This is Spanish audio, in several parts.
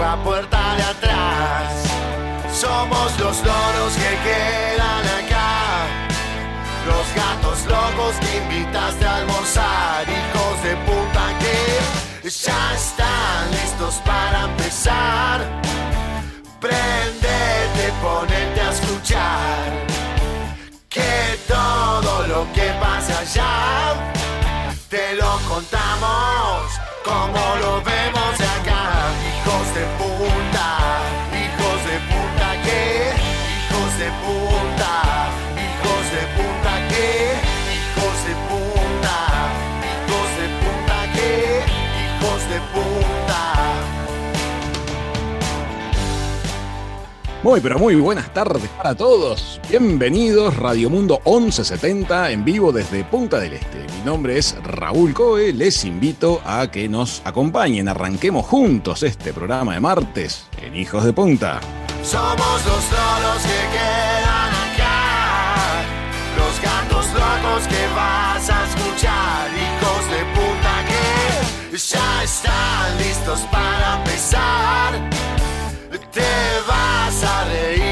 La puerta de atrás. Somos los loros que quedan acá. Los gatos locos que invitaste a almorzar. Hijos de puta que ya están listos para empezar. Prendete, ponete a escuchar. Que todo lo que pasa allá te lo contamos como lo vemos. Hijos de puta, hijos de puta que, hijos de puta, hijos de puta que, hijos de puta, hijos de puta que, hijos de puta. Muy, pero muy buenas tardes para todos. Bienvenidos Radio Mundo 1170 en vivo desde Punta del Este. Mi nombre es Raúl Coe. Les invito a que nos acompañen. Arranquemos juntos este programa de martes en Hijos de Punta. Somos los loros que quedan acá, los gatos locos que vas a escuchar, hijos de puta que ya están listos para empezar. Te vas a reír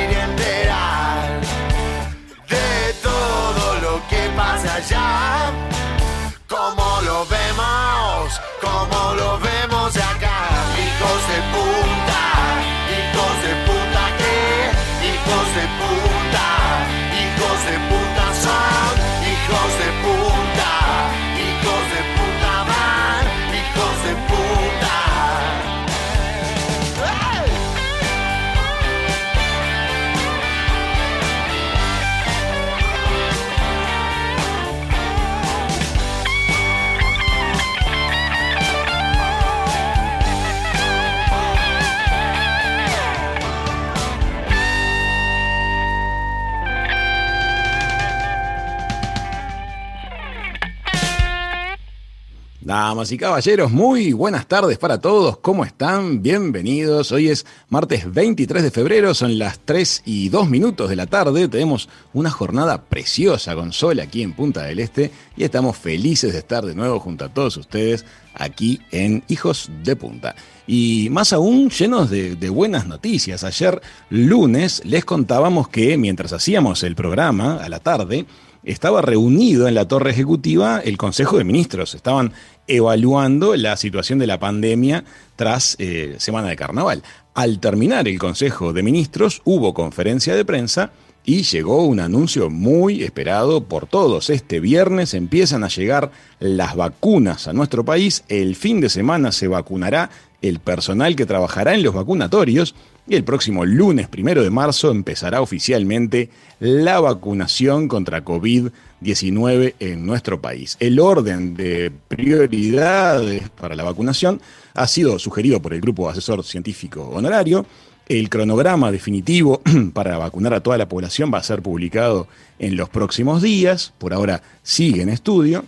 Damas y caballeros, muy buenas tardes para todos. ¿Cómo están? Bienvenidos. Hoy es martes 23 de febrero, son las 3 y 2 minutos de la tarde. Tenemos una jornada preciosa con sol aquí en Punta del Este y estamos felices de estar de nuevo junto a todos ustedes aquí en Hijos de Punta. Y más aún llenos de, de buenas noticias. Ayer lunes les contábamos que mientras hacíamos el programa a la tarde, estaba reunido en la torre ejecutiva el Consejo de Ministros. Estaban evaluando la situación de la pandemia tras eh, Semana de Carnaval. Al terminar el Consejo de Ministros hubo conferencia de prensa y llegó un anuncio muy esperado por todos. Este viernes empiezan a llegar las vacunas a nuestro país. El fin de semana se vacunará el personal que trabajará en los vacunatorios y el próximo lunes primero de marzo empezará oficialmente la vacunación contra COVID-19 en nuestro país. El orden de prioridades para la vacunación ha sido sugerido por el Grupo Asesor Científico Honorario. El cronograma definitivo para vacunar a toda la población va a ser publicado en los próximos días. Por ahora sigue en estudio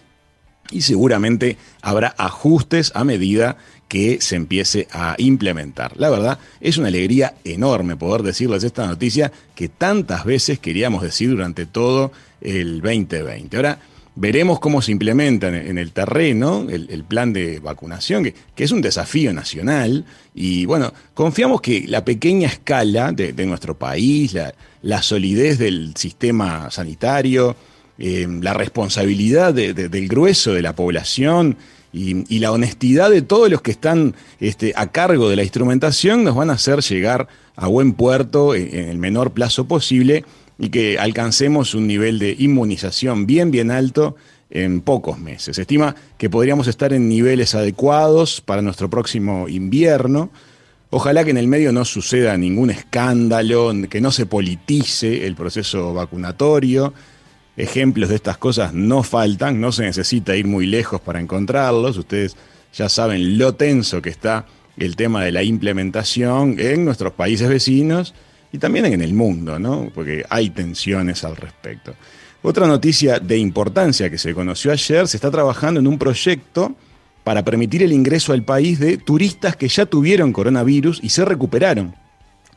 y seguramente habrá ajustes a medida que se empiece a implementar. La verdad, es una alegría enorme poder decirles esta noticia que tantas veces queríamos decir durante todo el 2020. Ahora, veremos cómo se implementa en, el terreno el, el, plan de vacunación, que, que, es un desafío nacional. Y bueno, confiamos que la pequeña escala de, de nuestro país, la, la, solidez del sistema sanitario, eh, la responsabilidad de, del grueso de la población, y, la honestidad de todos los que están este, a cargo de la instrumentación nos van a hacer llegar a buen puerto en, en, el menor plazo posible y que alcancemos un nivel de inmunización bien, bien alto en pocos meses. Se estima que podríamos estar en niveles adecuados para nuestro próximo invierno. Ojalá que en el medio no suceda ningún escándalo, que no se politice el proceso vacunatorio. Ejemplos de estas cosas no faltan, no se necesita ir muy lejos para encontrarlos. Ustedes ya saben lo tenso que está el tema de la implementación en nuestros países vecinos y también en el mundo, ¿no? Porque hay tensiones al respecto. Otra noticia de importancia que se conoció ayer, se está trabajando en un proyecto para permitir el ingreso al país de turistas que ya tuvieron coronavirus y se recuperaron,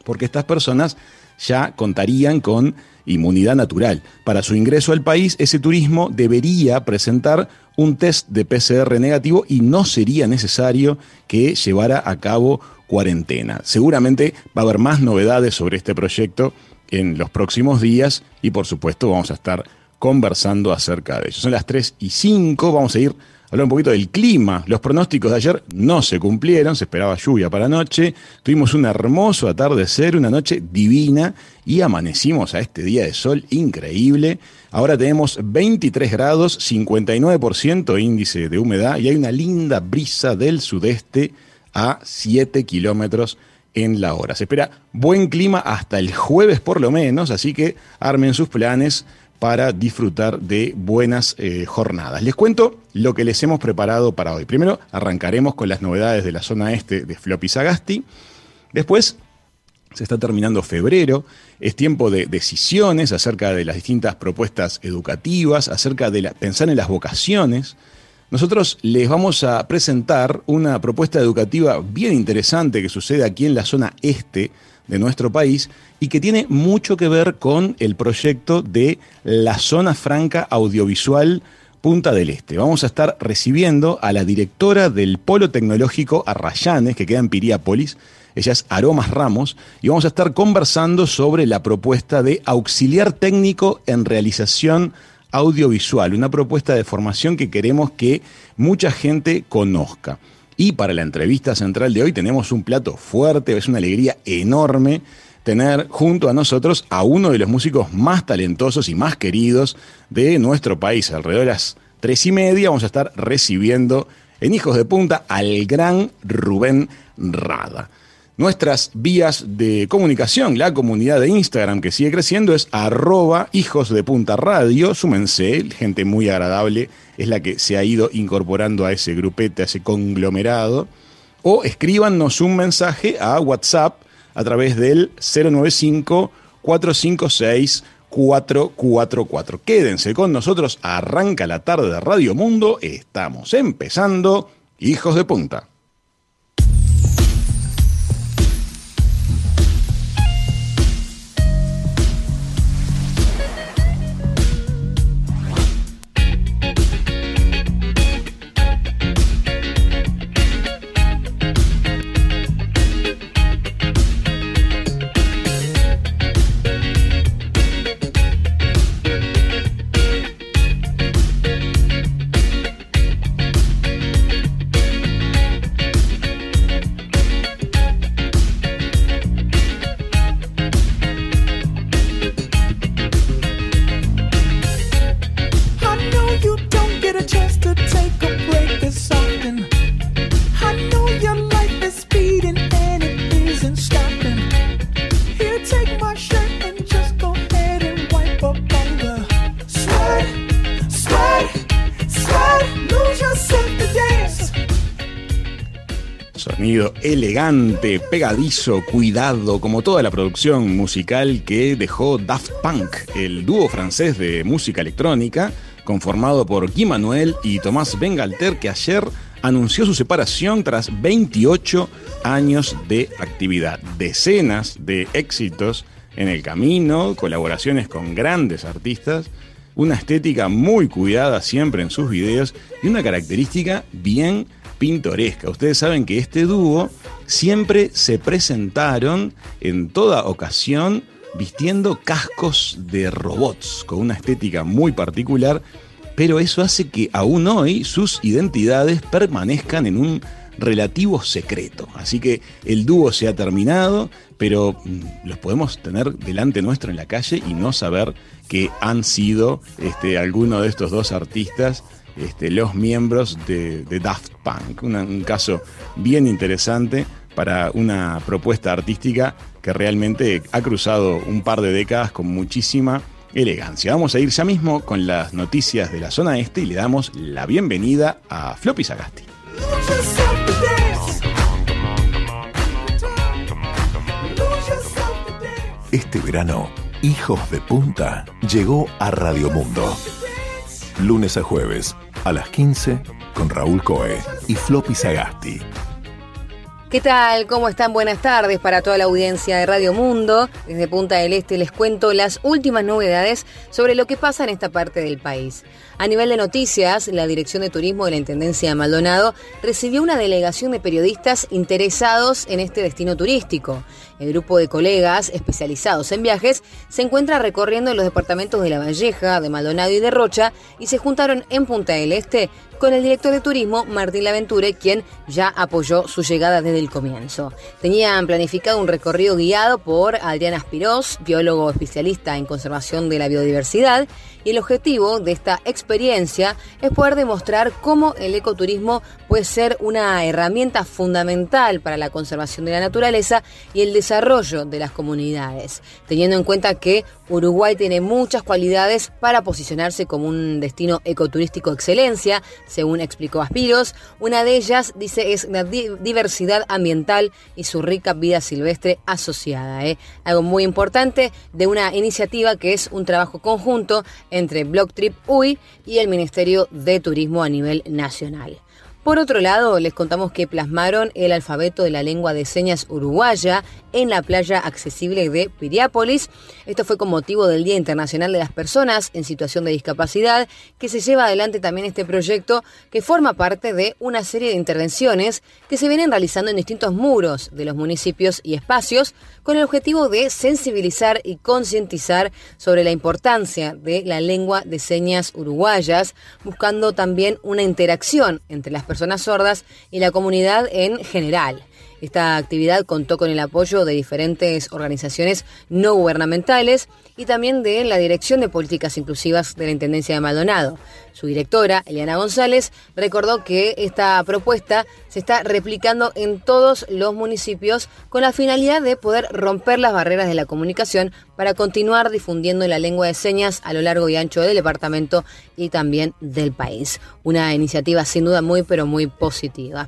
porque estas personas ya contarían con inmunidad natural. Para su ingreso al país, ese turismo debería presentar un test de PCR negativo y no sería necesario que llevara a cabo cuarentena. Seguramente va a haber más novedades sobre este proyecto en los próximos días y por supuesto vamos a estar conversando acerca de ello. Son las 3 y 5, vamos a ir hablar un poquito del clima. Los pronósticos de ayer no se cumplieron, se esperaba lluvia para la noche. Tuvimos un hermoso atardecer, una noche divina y amanecimos a este día de sol increíble. Ahora tenemos 23 grados, 59% índice de humedad y hay una linda brisa del sudeste a 7 kilómetros en la hora. Se espera buen clima hasta el jueves por lo menos, así que armen sus planes para disfrutar de buenas eh, jornadas. Les cuento lo que les hemos preparado para hoy. Primero arrancaremos con las novedades de la zona este de Floppy Sagasti. Después se está terminando febrero, es tiempo de decisiones acerca de las distintas propuestas educativas, acerca de pensar en las vocaciones. Nosotros les vamos a presentar una propuesta educativa bien interesante que sucede aquí en la zona este de nuestro país y que tiene mucho que ver con el proyecto de la Zona Franca Audiovisual Punta del Este. Vamos a estar recibiendo a la directora del Polo Tecnológico Arrayanes, que queda en Piriápolis. Ella es Aromas Ramos y vamos a estar conversando sobre la propuesta de auxiliar técnico en realización audiovisual, una propuesta de formación que queremos que mucha gente conozca. Y para la entrevista central de hoy tenemos un plato fuerte, es una alegría enorme tener junto a nosotros a uno de los músicos más talentosos y más queridos de nuestro país. Alrededor de las tres y media vamos a estar recibiendo en Hijos de Punta al gran Rubén Rada. Nuestras vías de comunicación, la comunidad de Instagram que sigue creciendo es arroba hijos de punta radio. Súmense, gente muy agradable es la que se ha ido incorporando a ese grupete, a ese conglomerado. O escríbanos un mensaje a WhatsApp a través del 095 456 444. Quédense con nosotros, arranca la tarde de Radio Mundo, estamos empezando, hijos de punta. Elegante, pegadizo, cuidado, como toda la producción musical que dejó Daft Punk, el dúo francés de música electrónica, conformado por Guy Manuel y Tomás Bengalter, que ayer anunció su separación tras 28 años de actividad. Decenas de éxitos en el camino, colaboraciones con grandes artistas, una estética muy cuidada siempre en sus videos y una característica bien pintoresca. Ustedes saben que este dúo siempre se presentaron en toda ocasión vistiendo cascos de robots con una estética muy particular, pero eso hace que aún hoy sus identidades permanezcan en un relativo secreto. Así que el dúo se ha terminado, pero mm, los podemos tener delante nuestro en la calle y no saber que han sido este, alguno de estos dos artistas este, los miembros de, Daft Punk. un caso bien interesante para una propuesta artística que realmente ha cruzado un par de décadas con muchísima elegancia. Vamos a ir ya mismo con las noticias de la zona este y le damos la bienvenida a Floppy Sagasti. Este verano, Hijos de Punta llegó a Radio Mundo. Lunes a jueves, a las 15, con Raúl Coe y Floppy Sagasti. ¿Qué tal? ¿Cómo están? Buenas tardes para toda la audiencia de Radio Mundo. Desde Punta del Este les cuento las últimas novedades sobre lo que pasa en esta parte del país. A nivel de noticias, la Dirección de Turismo de la Intendencia de Maldonado recibió una delegación de periodistas interesados en este destino turístico. El grupo de colegas especializados en viajes se encuentra recorriendo los departamentos de La Valleja, de Maldonado y de Rocha y se juntaron en Punta del Este con el director de turismo Martín Laventure, quien ya apoyó su llegada desde el comienzo. Tenían planificado un recorrido guiado por Adrián Aspirós, biólogo especialista en conservación de la biodiversidad, y el objetivo de esta experiencia es poder demostrar cómo el ecoturismo puede ser una herramienta fundamental para la conservación de la naturaleza y el desarrollo de las comunidades, teniendo en cuenta que Uruguay tiene muchas cualidades para posicionarse como un destino ecoturístico excelencia, según explicó Aspiros. Una de ellas, dice, es la diversidad ambiental y su rica vida silvestre asociada. ¿eh? Algo muy importante de una iniciativa que es un trabajo conjunto entre Blocktrip UI y el Ministerio de Turismo a nivel nacional. Por otro lado, les contamos que plasmaron el alfabeto de la lengua de señas uruguaya en la playa accesible de Piriápolis. Esto fue con motivo del Día Internacional de las Personas en Situación de Discapacidad, que se lleva adelante también este proyecto que forma parte de una serie de intervenciones que se vienen realizando en distintos muros de los municipios y espacios con el objetivo de sensibilizar y concientizar sobre la importancia de la lengua de señas uruguayas, buscando también una interacción entre las personas personas sordas y la comunidad en general. Esta actividad contó con el apoyo de diferentes organizaciones no gubernamentales y también de la Dirección de Políticas Inclusivas de la Intendencia de Maldonado. Su directora, Eliana González, recordó que esta propuesta se está replicando en todos los municipios con la finalidad de poder romper las barreras de la comunicación para continuar difundiendo la lengua de señas a lo largo y ancho del departamento y también del país. Una iniciativa sin duda muy pero muy positiva.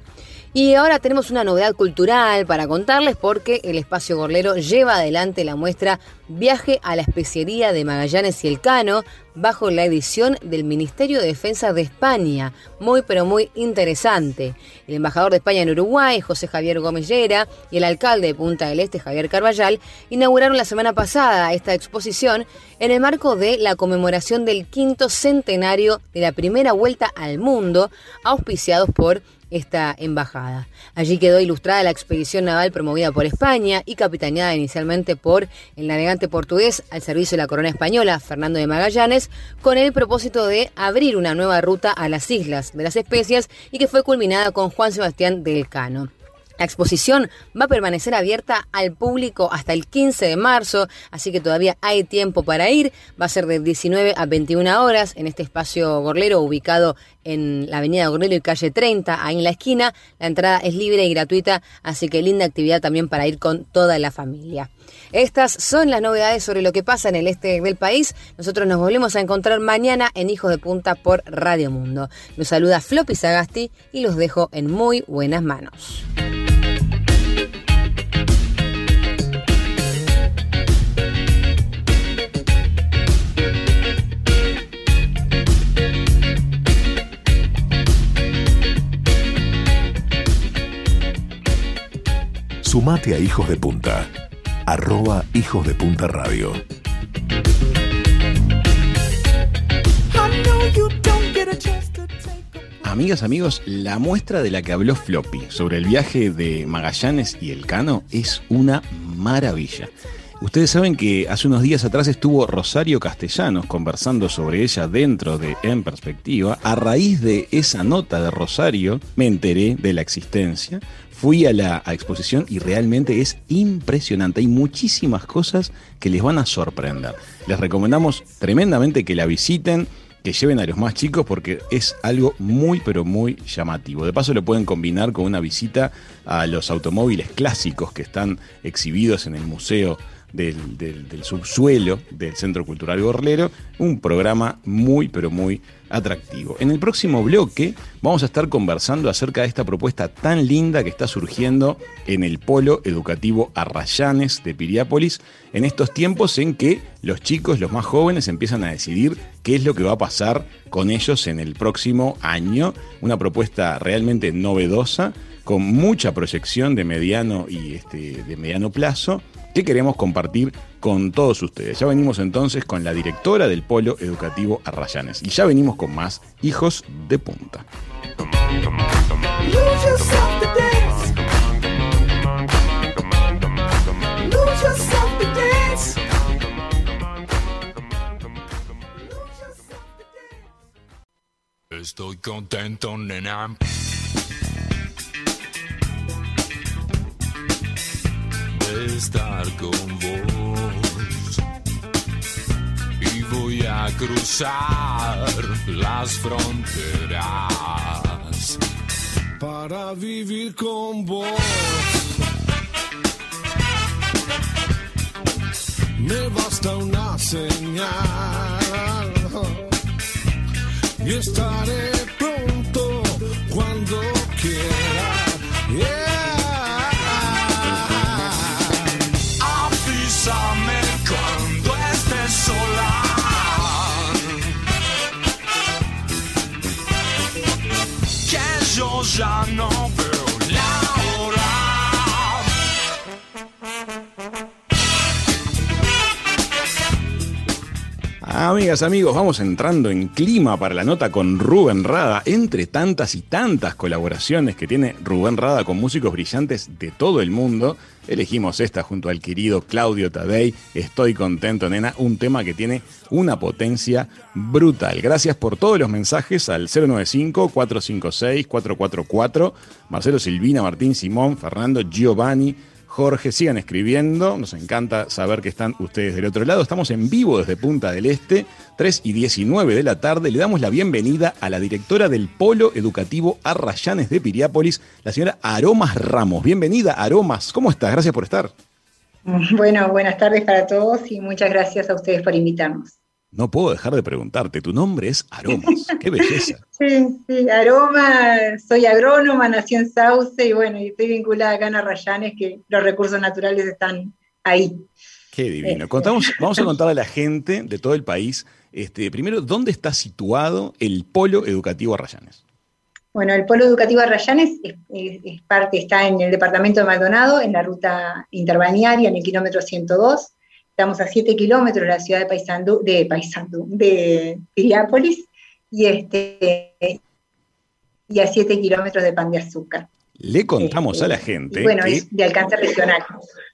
Y ahora tenemos una novedad cultural para contarles porque el Espacio Gorlero lleva adelante la muestra Viaje a la Especiería de Magallanes y el Cano bajo la edición del Ministerio de Defensa de España. Muy pero muy interesante. El embajador de España en Uruguay, José Javier Gómez Llera, y el alcalde de Punta del Este, Javier Carballal, inauguraron la semana pasada esta exposición en el marco de la conmemoración del quinto centenario de la primera vuelta al mundo, auspiciados por esta embajada. Allí quedó ilustrada la expedición naval promovida por España y capitaneada inicialmente por el navegante portugués al servicio de la corona española, Fernando de Magallanes, con el propósito de abrir una nueva ruta a las islas de las especias y que fue culminada con Juan Sebastián del Cano. La exposición va a permanecer abierta al público hasta el 15 de marzo, así que todavía hay tiempo para ir. Va a ser de 19 a 21 horas en este espacio gorlero ubicado en la avenida Gorlero y calle 30, ahí en la esquina. La entrada es libre y gratuita, así que linda actividad también para ir con toda la familia. Estas son las novedades sobre lo que pasa en el este del país. Nosotros nos volvemos a encontrar mañana en Hijos de Punta por Radio Mundo. Los saluda Floppy Sagasti y los dejo en muy buenas manos. Sumate a Hijos de Punta. Arroba Hijos de Punta Radio. Amigas, amigos, la muestra de la que habló Floppy sobre el viaje de Magallanes y el Cano es una maravilla. Ustedes saben que hace unos días atrás estuvo Rosario Castellanos conversando sobre ella dentro de En Perspectiva. A raíz de esa nota de Rosario me enteré de la existencia, fui a la exposición y realmente es impresionante. Hay muchísimas cosas que les van a sorprender. Les recomendamos tremendamente que la visiten que lleven a los más chicos porque es algo muy pero muy llamativo. De paso lo pueden combinar con una visita a los automóviles clásicos que están exhibidos en el Museo del, subsuelo del Centro Cultural Gorlero, un programa muy, pero muy atractivo. En el próximo bloque vamos a estar conversando acerca de esta propuesta tan linda que está surgiendo en el Polo Educativo Arrayanes de Piriápolis, en estos tiempos en que los chicos, los más jóvenes, empiezan a decidir qué es lo que va a pasar con ellos en el próximo año. Una propuesta realmente novedosa, con mucha proyección de mediano y este, de mediano plazo que queremos compartir con todos ustedes. Ya venimos entonces con la directora del Polo Educativo Arrayanes y ya venimos con más Hijos de Punta. Estoy contento, nena. Estar con vos y voy a cruzar las fronteras para vivir con vos. Me basta una señal y estaré Žano Amigas, amigos, vamos entrando en clima para la nota con Rubén Rada. Entre tantas y tantas colaboraciones que tiene Rubén Rada con músicos brillantes de todo el mundo, elegimos esta junto al querido Claudio Tadei. Estoy contento, nena. Un tema que tiene una potencia brutal. Gracias por todos los mensajes al 095-456-444. Marcelo Silvina, Martín Simón, Fernando Giovanni. Jorge, sigan escribiendo, nos encanta saber que están ustedes del otro lado. Estamos en vivo desde Punta del Este, 3 y 19 de la tarde. Le damos la bienvenida a la directora del Polo Educativo Arrayanes de Piriápolis, la señora Aromas Ramos. Bienvenida, Aromas. ¿Cómo estás? Gracias por estar. Bueno, buenas tardes para todos y muchas gracias a ustedes por invitarnos. No puedo dejar de preguntarte, tu nombre es Aromas, qué belleza. Sí, sí, Aroma, soy agrónoma, nací en Sauce y bueno, estoy vinculada acá en Arrayanes, que los recursos naturales están ahí. Qué divino. Contamos, vamos a contar a la gente de todo el país, este, primero, ¿dónde está situado el Polo Educativo Arrayanes? Bueno, el Polo Educativo Arrayanes es, parte, está en el departamento de Maldonado, en la ruta interbalnearia, en el kilómetro 102 Estamos a 7 kilómetros de la ciudad de Paysandú, de Paysandú, de Piriápolis, y, este, y a 7 kilómetros de Pan de Azúcar. Le contamos a la este, gente. bueno, es de alcance regional.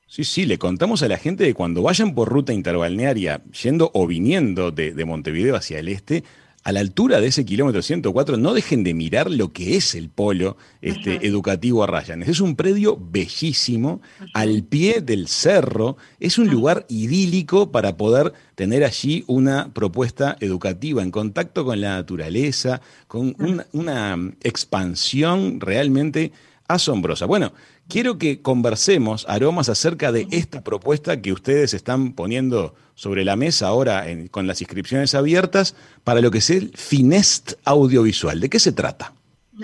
Sí, sí, le contamos a la gente de cuando vayan por ruta interbalnearia, yendo o viniendo de, de Montevideo hacia el este, a la altura de ese kilómetro 104, no dejen de mirar lo que es el polo este, educativo Arrayanes. Es un predio bellísimo, al pie del cerro, es un lugar idílico para poder tener allí una propuesta educativa en contacto con la naturaleza, con una expansión realmente asombrosa. Bueno, quiero que conversemos, Aromas, acerca de esta propuesta que ustedes están poniendo sobre la mesa ahora con las inscripciones abiertas para lo que es el Finest Audiovisual. ¿De qué se trata?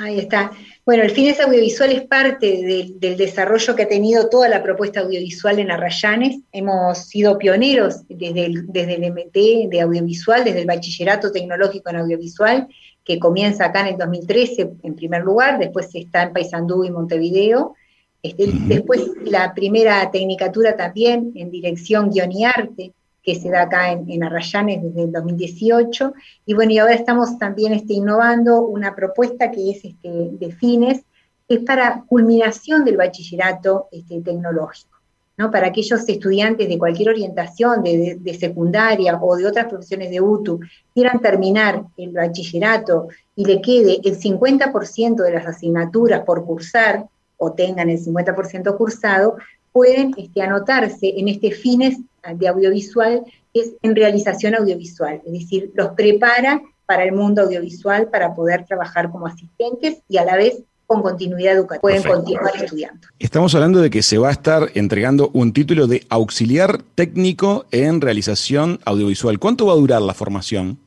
Ahí está. Bueno, el Finest Audiovisual es parte del desarrollo que ha tenido toda la propuesta audiovisual en Arrayanes. Hemos sido pioneros desde el, desde el MT de audiovisual, desde el Bachillerato Tecnológico en Audiovisual, que comienza acá en el 2013 en primer lugar, después está en Paysandú y Montevideo. Este, después la primera tecnicatura también en dirección guion y arte, que se da acá en, Arrayanes desde el 2018. Y bueno, y ahora estamos también este, innovando una propuesta que es este, de fines, que es para culminación del bachillerato este, tecnológico. ¿no? Para aquellos estudiantes de cualquier orientación, de, secundaria o de otras profesiones de UTU, quieran terminar el bachillerato y le quede el 50% de las asignaturas por cursar, o tengan el 50% cursado, pueden este, anotarse en este fines de audiovisual, que es en realización audiovisual, es decir, los prepara para el mundo audiovisual para poder trabajar como asistentes y a la vez con continuidad educativa, pueden continuar estudiando. Estamos hablando de que se va a estar entregando un título de auxiliar técnico en realización audiovisual. ¿Cuánto va a durar la formación?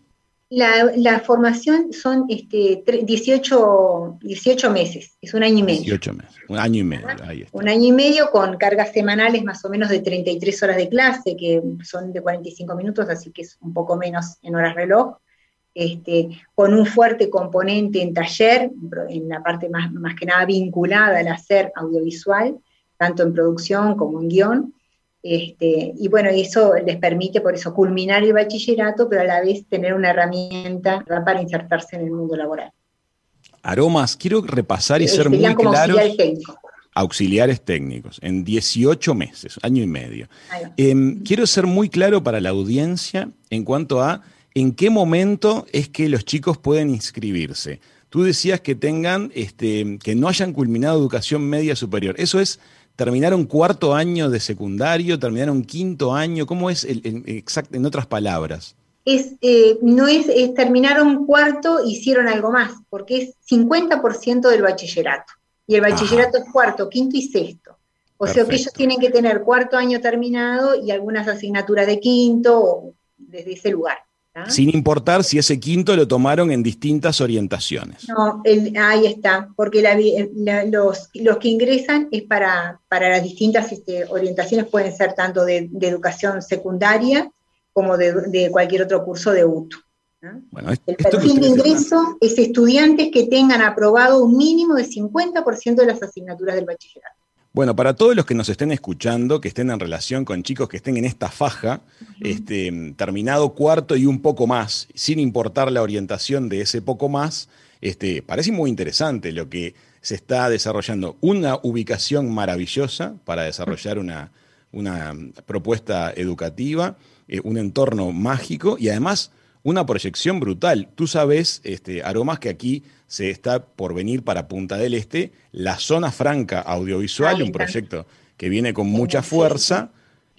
La, formación son este, 18, 18 meses, es un año y medio. 18 meses, un año y medio. Ahí Un año y medio con cargas semanales más o menos de 33 horas de clase, que son de 45 minutos, así que es un poco menos en horas reloj. Este, con un fuerte componente en taller, en la parte más, más que nada vinculada al hacer audiovisual, tanto en producción como en guion. Este, y bueno, eso les permite por eso culminar el bachillerato, pero a la vez tener una herramienta para insertarse en el mundo laboral. Aromas, quiero repasar y ser muy claros. Auxiliares técnicos. Auxiliares técnicos, en 18 meses, año y medio. Em, quiero ser muy claro para la audiencia en cuanto a en qué momento es que los chicos pueden inscribirse. Tú decías que tengan, este, que no hayan culminado educación media superior. Eso es terminaron cuarto año de secundario, terminaron quinto año, ¿cómo es el, exacto, en otras palabras? Es, eh, no es, terminaron cuarto, hicieron algo más, porque es 50% del bachillerato. Y el bachillerato es cuarto, quinto y sexto. O sea que ellos tienen que tener cuarto año terminado y algunas asignaturas de quinto desde ese lugar. Sin importar si ese quinto lo tomaron en distintas orientaciones. No, ahí está, porque los, los, que ingresan es para, para las distintas este, orientaciones, pueden ser tanto de, educación secundaria como de, cualquier otro curso de UTU. el perfil de ingreso es estudiantes que tengan aprobado un mínimo de 50% de las asignaturas del bachillerato. Bueno, para todos los que nos estén escuchando, que estén en relación con chicos que estén en esta faja, este, terminado cuarto y un poco más, sin importar la orientación de ese poco más, este, parece muy interesante lo que se está desarrollando. Una ubicación maravillosa para desarrollar una, una propuesta educativa, eh, un entorno mágico y además una proyección brutal. Tú sabes, este, Aromas, que aquí se está por venir para Punta del Este, la zona franca audiovisual, un proyecto que viene con mucha fuerza.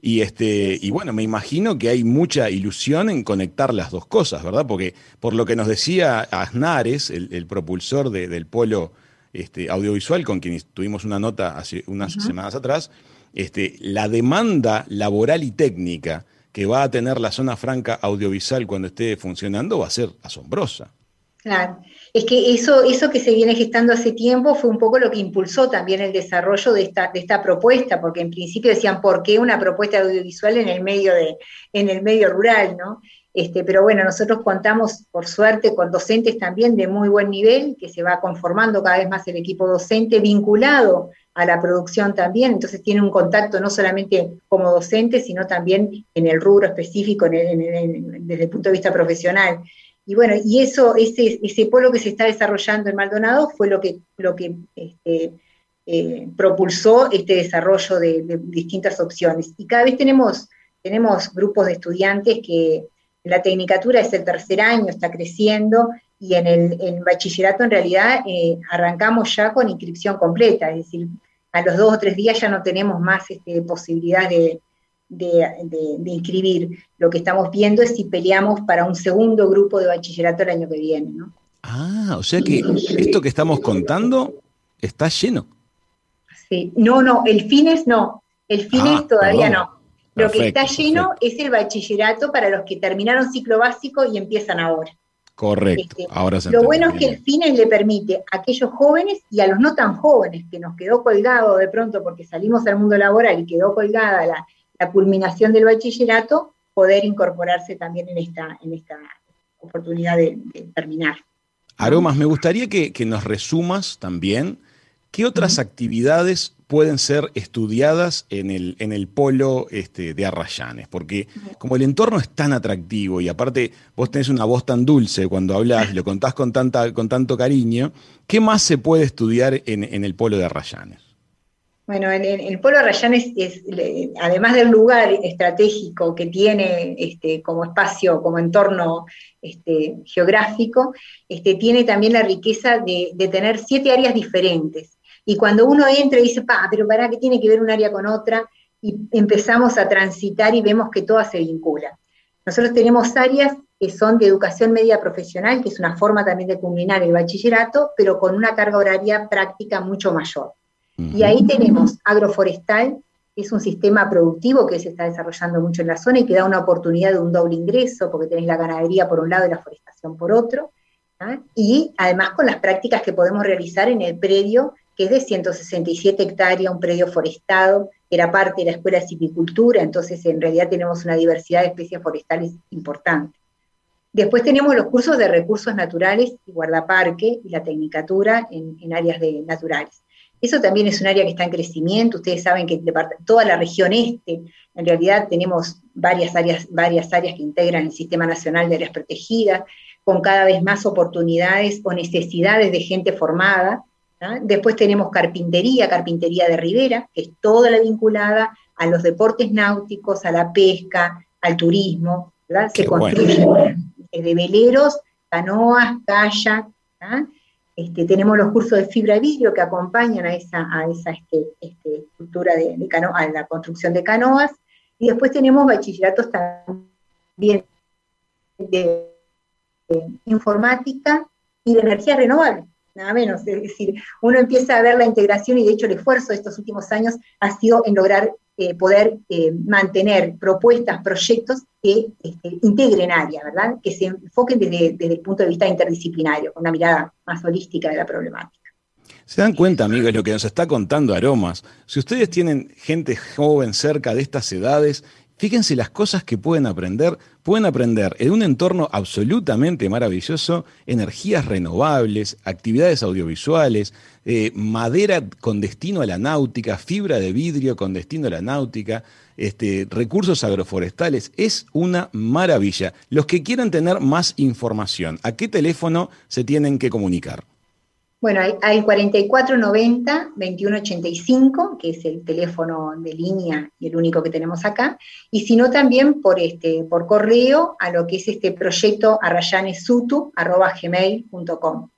Y, este, y bueno, me imagino que hay mucha ilusión en conectar las dos cosas, ¿verdad? Porque por lo que nos decía Aznares, el, propulsor del polo este, audiovisual, con quien tuvimos una nota hace unas semanas atrás, este, la demanda laboral y técnica que va a tener la zona franca audiovisual cuando esté funcionando va a ser asombrosa. Claro, es que eso, eso que se viene gestando hace tiempo fue un poco lo que impulsó también el desarrollo de esta, de esta propuesta, porque en principio decían, ¿por qué una propuesta audiovisual en el medio, de, en el medio rural? ¿no? Este, pero bueno, nosotros contamos, por suerte, con docentes también de muy buen nivel, que se va conformando cada vez más el equipo docente vinculado a la producción también, entonces tiene un contacto no solamente como docente, sino también en el rubro específico, desde el punto de vista profesional. Y bueno, y eso, ese, ese polo que se está desarrollando en Maldonado fue lo que, lo que este, eh, propulsó este desarrollo de, distintas opciones. Y cada vez tenemos, tenemos grupos de estudiantes que la tecnicatura es el tercer año, está creciendo, y en el bachillerato en realidad eh, arrancamos ya con inscripción completa, es decir, a los dos o tres días ya no tenemos más este, posibilidad de, de, inscribir. Lo que estamos viendo es si peleamos para un segundo grupo de bachillerato el año que viene, ¿no? Ah, o sea que esto que estamos contando está lleno. Sí, no, no, el FINES no, el FINES ah, todavía no. Lo que está lleno es el bachillerato para los que terminaron ciclo básico y empiezan ahora. Correcto. Este, ahora lo bueno es que el FINES le permite a aquellos jóvenes y a los no tan jóvenes que nos quedó colgado de pronto porque salimos al mundo laboral y quedó colgada la, la culminación del bachillerato, poder incorporarse también en esta, en esta oportunidad de, terminar. Aromas, me gustaría que, nos resumas también qué otras actividades pueden ser estudiadas en el, en el polo este, de Arrayanes, porque como el entorno es tan atractivo y aparte vos tenés una voz tan dulce cuando hablas lo contás con, tanta, con tanto cariño, ¿qué más se puede estudiar en, en el polo de Arrayanes? Bueno, el, Polo Arrayanes es, además del lugar estratégico que tiene este, como espacio, como entorno este, geográfico, este, tiene también la riqueza de, tener siete áreas diferentes. Y cuando uno entra y dice, pa, pero ¿para qué tiene que ver un área con otra? Y empezamos a transitar y vemos que todas se vinculan. Nosotros tenemos áreas que son de educación media profesional, que es una forma también de culminar el bachillerato, pero con una carga horaria práctica mucho mayor. Y ahí tenemos agroforestal, que es un sistema productivo que se está desarrollando mucho en la zona y que da una oportunidad de un doble ingreso, porque tenés la ganadería por un lado y la forestación por otro, ¿ah? y además con las prácticas que podemos realizar en el predio, es de 167 hectáreas, un predio forestado, era parte de la Escuela de Cipicultura, entonces en realidad tenemos una diversidad de especies forestales importante. Después tenemos los cursos de recursos naturales y guardaparque y la tecnicatura en, en áreas de, naturales. Eso también es un área que está en crecimiento. Ustedes saben que toda la región este, en realidad tenemos varias áreas, varias áreas que integran el Sistema Nacional de Áreas Protegidas, con cada vez más oportunidades o necesidades de gente formada. Después tenemos carpintería, carpintería de ribera, que es toda la vinculada a los deportes náuticos, a la pesca, al turismo. Se construye de veleros, canoas, kayak. Este, tenemos los cursos de fibra de vidrio que acompañan a esa, a esa este, este, estructura de, de a la construcción de canoas. Y después tenemos bachilleratos también de, informática y de energía renovable, nada menos. Es decir, uno empieza a ver la integración y de hecho el esfuerzo de estos últimos años ha sido en lograr eh, poder eh, mantener propuestas, proyectos que este, integren área, ¿verdad? Que se enfoquen desde, desde, el punto de vista interdisciplinario, con una mirada más holística de la problemática. Se dan cuenta, amigos, lo que nos está contando Aromas. Si ustedes tienen gente joven cerca de estas edades, fíjense las cosas que pueden aprender. Pueden aprender en un entorno absolutamente maravilloso, energías renovables, actividades audiovisuales, eh, madera con destino a la náutica, fibra de vidrio con destino a la náutica, este, recursos agroforestales. Es una maravilla. Los que quieran tener más información, ¿a qué teléfono se tienen que comunicar? Bueno, hay, hay 4490-2185, que es el teléfono de línea y el único que tenemos acá, y si no también por, este, por correo a lo que es este proyecto arrayanesutu.gmail.com.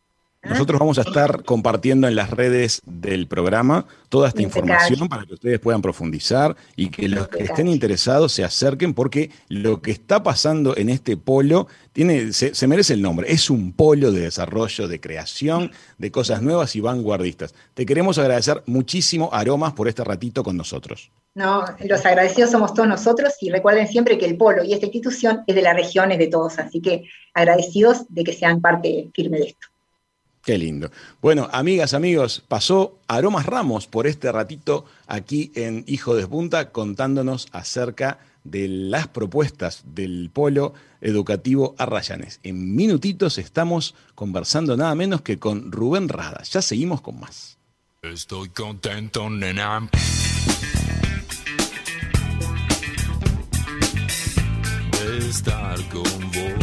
Nosotros vamos a estar compartiendo en las redes del programa toda esta información para que ustedes puedan profundizar y que los que estén interesados se acerquen porque lo que está pasando en este polo tiene, se, merece el nombre. Es un polo de desarrollo, de creación, de cosas nuevas y vanguardistas. Te queremos agradecer muchísimo, Aromas, por este ratito con nosotros. No, los agradecidos somos todos nosotros y recuerden siempre que el polo y esta institución es de las regiones de todos, así que agradecidos de que sean parte firme de esto. Qué lindo. Bueno, amigas, amigos, pasó Aromas Ramos por este ratito aquí en Hijo de Punta contándonos acerca de las propuestas del polo educativo Arrayanes. En minutitos estamos conversando nada menos que con Rubén Rada. Ya seguimos con más. Estoy contento, nena. De estar con vos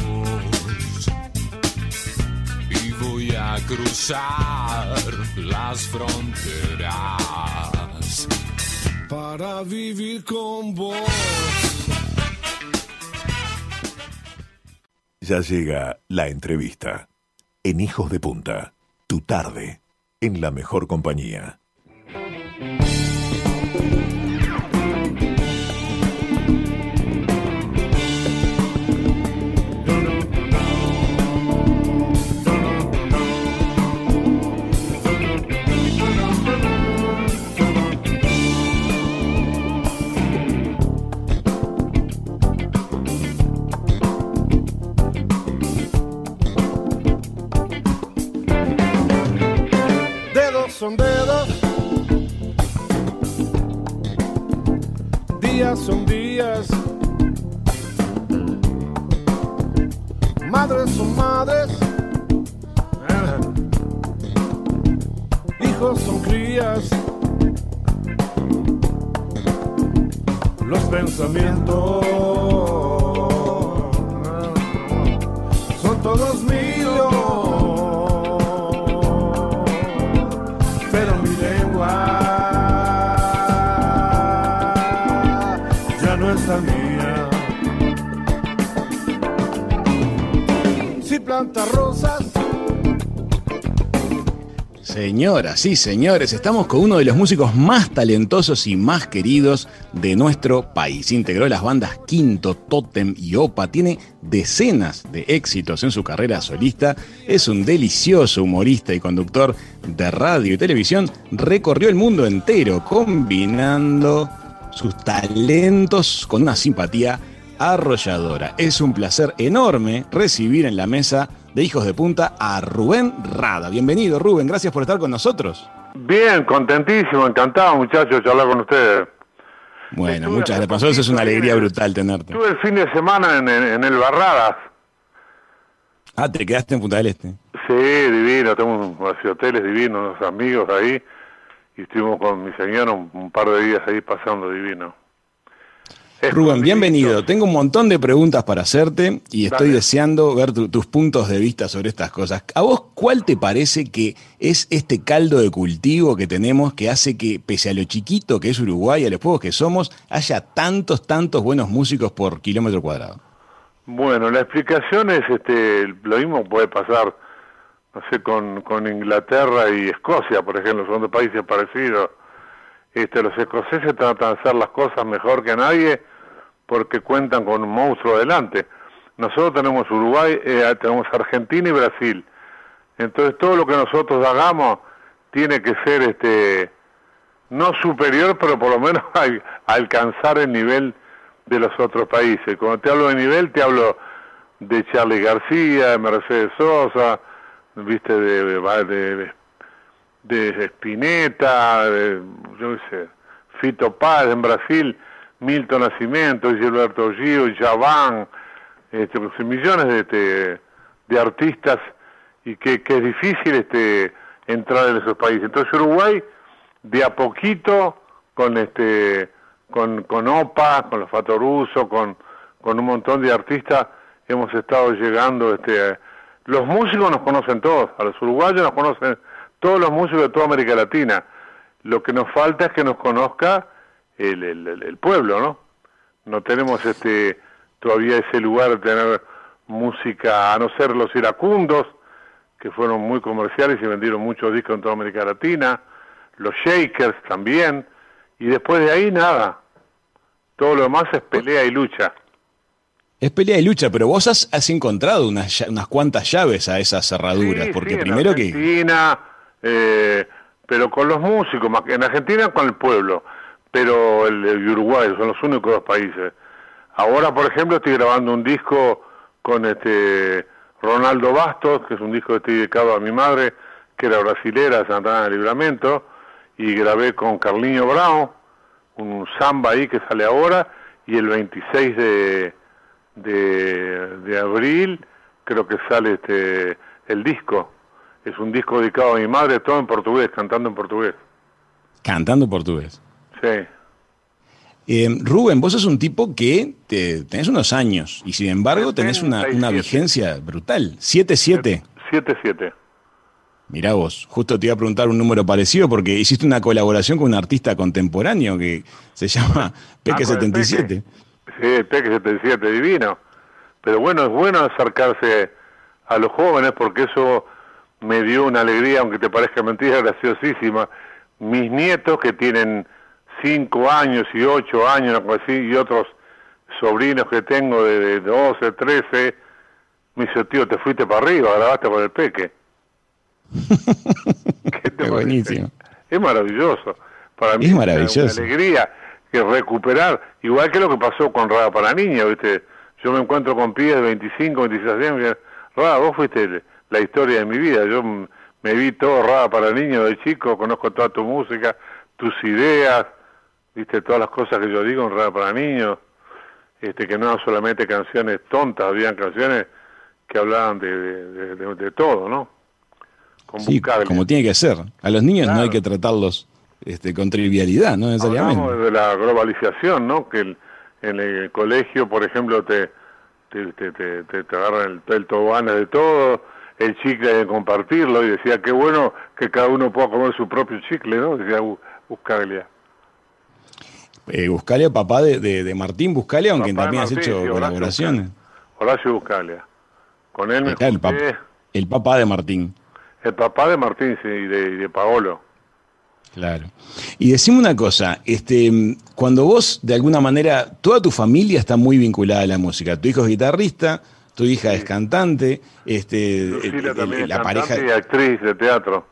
cruzar las fronteras para vivir con vos. Ya llega la entrevista en Hijos de Punta, tu tarde, en la mejor compañía. Son dedos, días son días, madres son madres, hijos son crías, los pensamientos son todos míos. Planta rosas. Señoras y señores, estamos con uno de los músicos más talentosos y más queridos de nuestro país. Integró las bandas Quinto, Totem y Opa. Tiene decenas de éxitos en su carrera solista. Es un delicioso humorista y conductor de radio y televisión. Recorrió el mundo entero combinando sus talentos con una simpatía arrolladora. Es un placer enorme recibir en la mesa de Hijos de Punta a Rubén Rada. Bienvenido, Rubén, gracias por estar con nosotros. Bien, contentísimo, encantado muchachos de hablar con ustedes. Bueno, Estuve muchas gracias. Nosotros es una alegría brutal tenerte. Estuve el fin de semana en, en- en el Barradas. Ah, te quedaste en Punta del Este. Sí, divino, tengo unos hoteles divinos, unos amigos ahí. Y estuvimos con mi señora un, un par de días ahí pasando divino. Rubén, bienvenido. Tengo un montón de preguntas para hacerte y estoy Dale. deseando ver tu- tus puntos de vista sobre estas cosas. ¿A vos cuál te parece que es este caldo de cultivo que tenemos que hace que, pese a lo chiquito que es Uruguay, a los pueblos que somos, haya tantos, tantos buenos músicos por kilómetro cuadrado? Bueno, la explicación es este, lo mismo puede pasar, no sé, con, con Inglaterra y Escocia, por ejemplo, son dos países parecidos. Este, los escoceses tratan de hacer las cosas mejor que nadie porque cuentan con un monstruo delante. Nosotros tenemos Uruguay, eh, tenemos Argentina y Brasil. Entonces todo lo que nosotros hagamos tiene que ser este no superior, pero por lo menos al- alcanzar el nivel de los otros países. Cuando te hablo de nivel, te hablo de Charlie García, de Mercedes Sosa, viste, de, de, de, de Spinetta, de, yo qué sé, Fito Paz en Brasil, Milton Nascimento, Gilberto Gio, Javán, este, pues, millones de, este, de artistas y que, que es difícil este, entrar en esos países. Entonces Uruguay, de a poquito, con este con, con OPA, con los Fatoruso, con, con un montón de artistas, hemos estado llegando, este, los músicos nos conocen todos, a los uruguayos nos conocen todos los músicos de toda América Latina. Lo que nos falta es que nos conozca el, el, pueblo, ¿no? No tenemos este todavía ese lugar de tener música, a no ser los iracundos, que fueron muy comerciales y vendieron muchos discos en toda América Latina, los Shakers también, y después de ahí nada. Todo lo demás es pelea y lucha. Es pelea y lucha, pero vos has, has encontrado unas, unas cuantas llaves a esas cerraduras, Sí, porque sí, en primero que... Argentina, eh, pero con los músicos, más que en Argentina con el pueblo, pero el, Uruguay son los únicos dos países. Ahora, por ejemplo, estoy grabando un disco con este Ronaldo Bastos, que es un disco que estoy dedicado a mi madre, que era brasilera, Santana de Libramento, y grabé con Carlinho Brown, un samba ahí que sale ahora, y el 26 de, de, de abril creo que sale este el disco. Es un disco dedicado a mi madre, todo en portugués, cantando en portugués. Cantando portugués. Sí. Eh, Rubén, vos sos un tipo que te- tenés unos años y sin embargo tenés una, una 77. vigencia brutal. 7-7. 7-7. Mirá vos, justo te iba a preguntar un número parecido porque hiciste una colaboración con un artista contemporáneo que se llama Peque Ah, con el 77. Sí, el Peque 77, divino. Pero bueno, es bueno acercarse a los jóvenes porque eso me dio una alegría, aunque te parezca mentira, graciosísima. Mis nietos que tienen 5 años y 8 años, y otros sobrinos que tengo de, de 12, 13, me dice, tío, te fuiste para arriba, grabaste con el Peque. ¿Qué te buenísimo. Es maravilloso. Para mí Es maravilloso. Una alegría que recuperar, igual que lo que pasó con Rada para Niña, ¿viste? Yo me encuentro con pibes de 25, 26 años Rada, vos fuiste la historia de mi vida. Yo me vi todo Rada para Niños de chico, conozco toda tu música, tus ideas, ¿viste? Todas las cosas que yo digo en Rada para Niños, este, que no eran solamente canciones tontas, habían canciones que hablaban de, de, de- de todo, ¿no? Con Sí, Buscaglia. como tiene que ser. A los niños no hay que tratarlos este, con trivialidad, no necesariamente. Hablamos de la globalización, ¿no? Que el- en el colegio, por ejemplo, te te, te, te, te- agarran el, el tobogán de todo, el chicle de compartirlo, y decía, qué bueno que cada uno pueda comer su propio chicle, ¿no? Decía Bu- Buscaglia. Eh, Buscalia, papá de, de- de Martín Buscalia, aunque Papá también has Martín, hecho sí, Horacio colaboraciones. Horacio Buscaglia. Con él me el, papá, el papá de Martín. el papá de Martín sí, y de, de Paolo. Claro. Y decime una cosa, este, cuando vos, de alguna manera, toda tu familia está muy vinculada a la música. Tu hijo es guitarrista, tu hija es cantante, este, el- el- también es la cantante pareja. y actriz de teatro.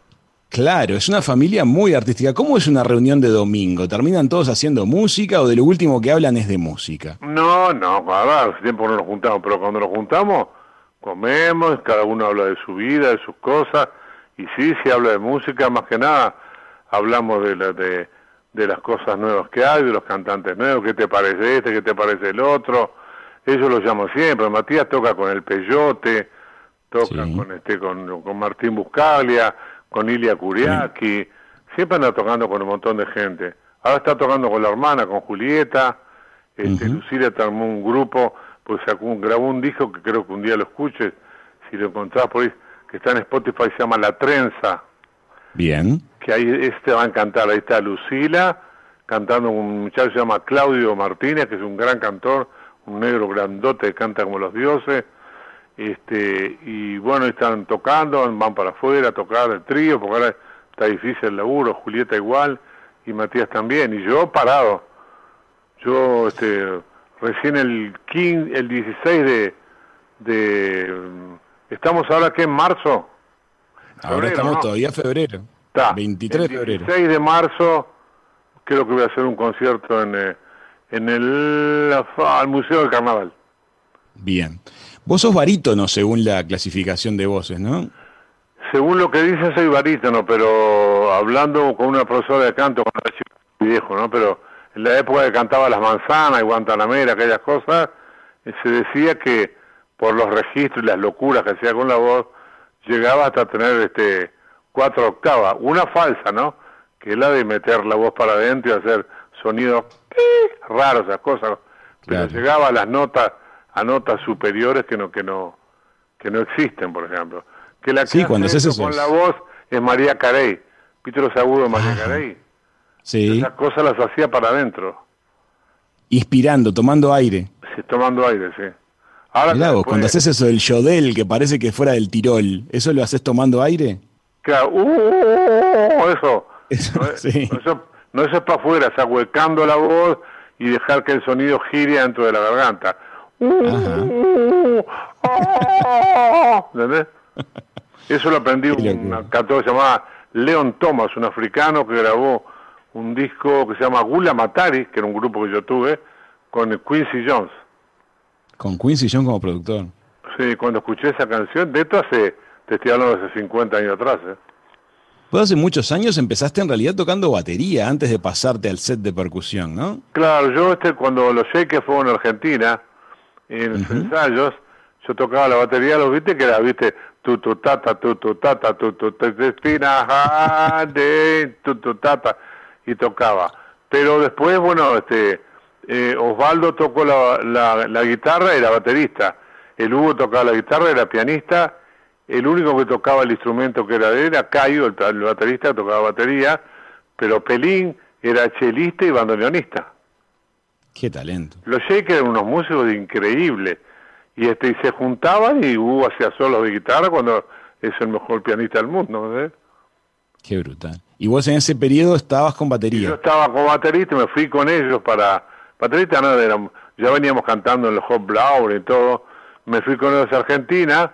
Claro, es una familia muy artística. ¿Cómo es una reunión de domingo? ¿Terminan todos haciendo música o de lo último que hablan es de música? No, no, a ver, hace tiempo no nos juntamos, pero cuando nos juntamos, comemos, cada uno habla de su vida, de sus cosas, y sí, se habla de música, más que nada, hablamos de, la, de, de las cosas nuevas que hay, de los cantantes nuevos, qué te parece este, qué te parece el otro, ellos lo llaman siempre, Matías toca con el Peyote, toca Sí. con este con, con Martín Buscaglia, con Ilia Kuriaki, siempre anda tocando con un montón de gente. Ahora está tocando con la hermana, con Julieta, este, Ujú. Lucila armó un grupo, pues sacó un, grabó un disco que creo que un día lo escuches, si lo encontrás por ahí, que está en Spotify, se llama La Trenza, Bien. que ahí este va a cantar, ahí está Lucila, cantando un muchacho que se llama Claudio Martínez, que es un gran cantor, un negro grandote que canta como los dioses, este y bueno, están tocando, van para afuera a tocar el trío, porque ahora está difícil el laburo, Julieta igual, y Matías también, y yo parado, yo este recién el 15, el 16 de, de estamos ahora que en marzo, Ahora Febrero, estamos ¿no? todavía febrero. Está. 23 de febrero. 16 de marzo creo que voy a hacer un concierto en, eh, en el, el Museo del Carnaval. Bien. Vos sos barítono según la clasificación de voces, ¿no? Según lo que dicen soy barítono, pero hablando con una profesora de canto, con una chica viejo, ¿no? Pero en la época que cantaba Las Manzanas y Guantanamera, aquellas cosas, eh, se decía que por los registros y las locuras que hacía con la voz, llegaba hasta tener este cuatro octavas, una falsa, ¿no? Que es la de meter la voz para adentro y hacer sonidos raros, esas cosas. Pero Claro. llegaba a las notas, a notas superiores que no, que no, que no existen, por ejemplo. Que la que Sí, cuando haces eso eso con la voz es María Carey. ¿Viste los agudos de María Ajá. Carey? Sí. Esas cosas las hacía para adentro, Inspirando, tomando aire. sí, tomando aire, sí. Ahora Mirá vos, cuando haces eso del yodel, que parece que fuera del Tirol, ¿eso lo haces tomando aire? Claro, uh, eso. Eso, no, es- sí. no, eso, no eso es para afuera, es ahuecando la voz y dejar que el sonido gire dentro de la garganta. ¿Entendés? Eso lo aprendí un cantor que se llamaba Leon Thomas, un africano que grabó un disco que se llama Gula Matari, que era un grupo que yo tuve, con Quincy Jones. Con Quincy Jones como productor. Sí, cuando escuché esa canción, de esto hace, te estoy hablando de hace 50 años atrás, ¿eh? Vos hace muchos años empezaste en realidad tocando batería antes de pasarte al set de percusión, ¿no? Claro, yo este cuando los Shakers fueron a Argentina, en los ensayos, yo tocaba la batería, los viste que era, viste, tu tu tata, tu tu tata, tu tu espina, de, tu tu tata, y tocaba. Pero después, bueno, este, eh, Osvaldo tocó la, la, la guitarra, era baterista. El Hugo tocaba la guitarra, era pianista. El único que tocaba el instrumento que era de él era Cayo, el, el baterista, tocaba batería. Pero Pelín era chelista y bandoneonista. Qué talento. Los Shakers eran unos músicos increíbles. Y este y se juntaban y Hugo hacía solos de guitarra cuando es el mejor pianista del mundo. Qué brutal. Y vos en ese periodo estabas con Y batería. Yo estaba como baterista y me fui con ellos para... Baterista no, éramos- ya veníamos cantando en los Hot Blauer y todo. Me fui con ellos a Argentina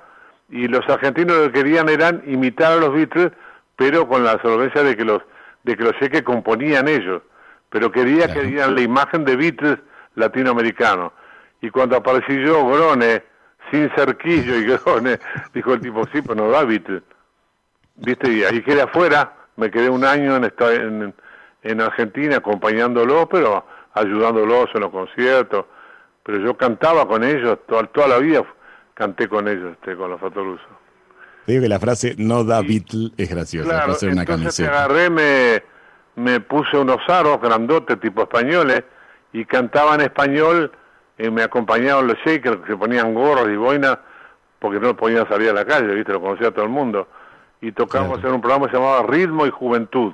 y los argentinos lo que querían eran imitar a los Beatles, pero con la solvencia de que los de que los Shakers componían ellos. Pero quería Claro. que dieran la imagen de Beatles latinoamericano. Y cuando aparecí yo, Grone, sin cerquillo y Grone, dijo el tipo, sí, pero no da Beatles. ¿Viste? Y ahí quedé afuera, me quedé un año en, esta, en, en Argentina acompañándolos, pero ayudándolos en los conciertos. Pero yo cantaba con ellos, toda, toda la vida canté con ellos, este, con los Fatorusos. Te digo que la frase no da Beatle es graciosa. Claro, una entonces te camiseta. agarré, me, me puse unos aros grandotes tipo españoles y cantaba en español, y me acompañaban los shakers que se ponían gorros y boinas porque no podían salir a la calle, ¿viste? Lo conocía todo el mundo. Y tocamos Claro. en un programa que se llamaba Ritmo y Juventud.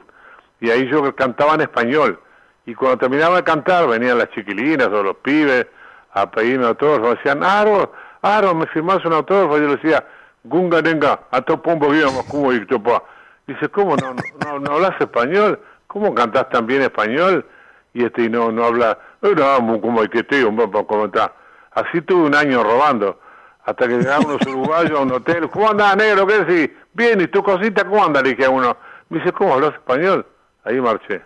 Y ahí yo cantaba en español. Y cuando terminaba de cantar venían las chiquilinas o los pibes a pedirme autógrafo. Me decían, Aro, Aro, ¿me firmás un autógrafo? Y yo le decía, Gunga nenga, a pombo íbamos como y topa. Dice, ¿cómo no, no, no hablas español? ¿Cómo cantás tan bien español? Y este, y no, no habla, "Eh, no, como hay que te, ¿cómo está? Así tuve un año robando, hasta que llegaron unos uruguayos a un hotel, ¿cómo andás, negro? ¿Qué decís? Bien, ¿y tu cosita cómo anda? Le dije a uno, me dice, ¿cómo hablas español? Ahí marché.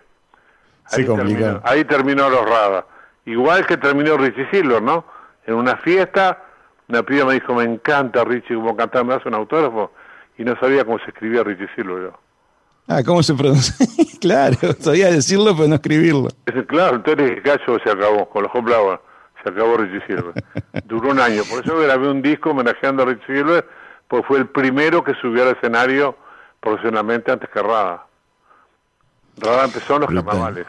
Ahí terminó, ahí terminó los Rada. Igual que terminó Richie Silver, ¿no? En una fiesta, una piba me dijo, me encanta Richie, como cantar, me hace un autógrafo. Y no sabía cómo se escribía Richie Silver. yo. Ah, ¿cómo se pronuncia? claro, sabía decirlo, pero no escribirlo. Claro, entonces Cacho se acabó, con los Hot Flowers, se acabó Richie Silver. Duró un año, por eso grabé un disco homenajeando a Richie Silver, pues fue el primero que subió al escenario profesionalmente antes que Rada. Rada empezó en los Brutal. carnavales,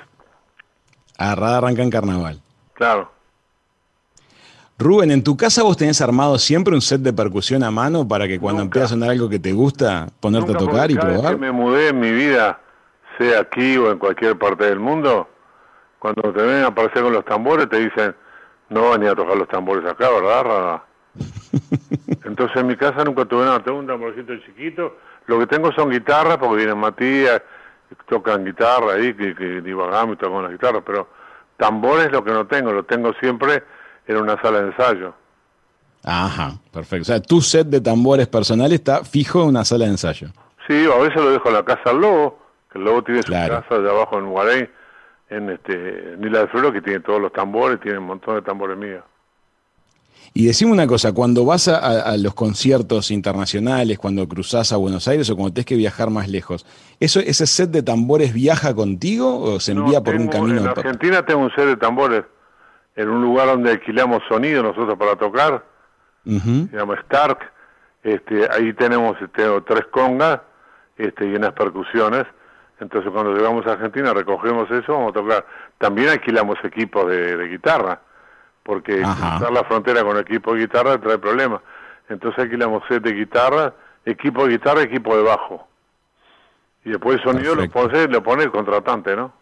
Agarrada arranca en carnaval. claro. Rubén, ¿en tu casa vos tenés armado siempre un set de percusión a mano para que cuando empiece a sonar algo que te gusta, ponerte Nunca, a tocar y probar? que me mudé en mi vida, sea aquí o en cualquier parte del mundo, cuando te ven aparecer con los tambores te dicen, no van a tocar los tambores acá, ¿verdad, Rada? Entonces en mi casa nunca tuve nada, tengo un tamborcito chiquito, lo que tengo son guitarras, porque vienen Matías, tocan guitarra ahí, que, que divagamos y tocan las guitarras, pero tambores lo que no tengo, lo tengo siempre en una sala de ensayo. Ajá, perfecto. O sea, tu set de tambores personal está fijo en una sala de ensayo. Sí, a veces lo dejo en la casa del lobo, que el lobo tiene Claro. su casa de abajo en Guarey, en este, Nila de Floro, que tiene todos los tambores, tiene un montón de tambores míos. Y decime una cosa, cuando vas a, a- a los conciertos internacionales, cuando cruzás a Buenos Aires o cuando tenés que viajar más lejos, ¿eso, ¿ese set de tambores viaja contigo o se envía No, por un camino? En Argentina tengo un set de tambores, en un lugar donde alquilamos sonido nosotros para tocar, se llama Stark, este, ahí tenemos este, tres congas este, y unas percusiones, entonces cuando llegamos a Argentina recogemos eso, vamos a tocar. También alquilamos equipos de, de guitarra, porque Ajá. cruzar la frontera con equipo de guitarra trae problemas. Entonces alquilamos set de guitarra, equipo de guitarra, equipo de bajo. Y después el sonido lo pone, lo pone el contratante, ¿no?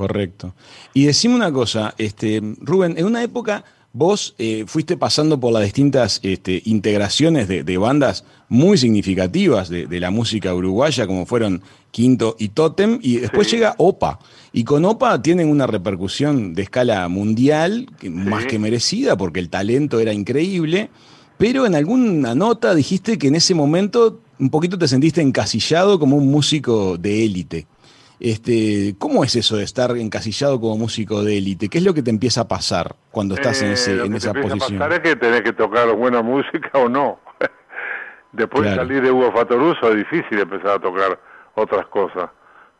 Correcto. Y decime una cosa, este, Rubén, en una época vos eh, fuiste pasando por las distintas este, integraciones de, de bandas muy significativas de, de la música uruguaya, como fueron Quinto y Totem, y después Sí. llega OPA. Y con OPA tienen una repercusión de escala mundial, más que merecida, porque el talento era increíble, pero en alguna nota dijiste que en ese momento un poquito te sentiste encasillado como un músico de élite. Este, ¿Cómo es eso de estar encasillado como músico de élite? ¿Qué es lo que te empieza a pasar cuando estás en, Eh, ese, lo en que esa te posición? a pasar es que tenés que tocar buena música o no. Después de salir de Hugo Fatoruso es difícil empezar a tocar otras cosas,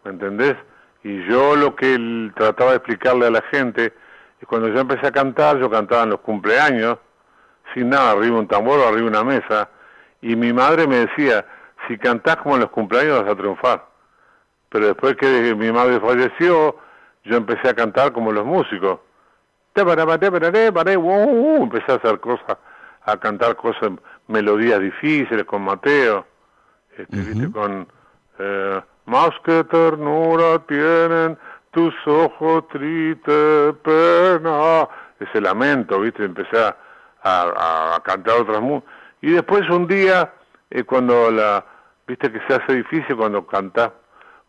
¿me entendés? Y yo lo que trataba de explicarle a la gente es cuando yo empecé a cantar, yo cantaba en los cumpleaños, sin nada, arriba un tambor o arriba una mesa, y mi madre me decía, si cantás como en los cumpleaños vas a triunfar. Pero después que mi madre falleció, yo empecé a cantar como los músicos. Para, uh, uh, Empecé a hacer cosas, a cantar cosas, melodías difíciles con Mateo, este, ¿viste? con eh, más que ternura tienen tus ojos tristes, pena, ese lamento, ¿viste? Empecé a, a- a cantar otras músicas. Y después un día, eh, cuando la, viste que se hace difícil cuando cantás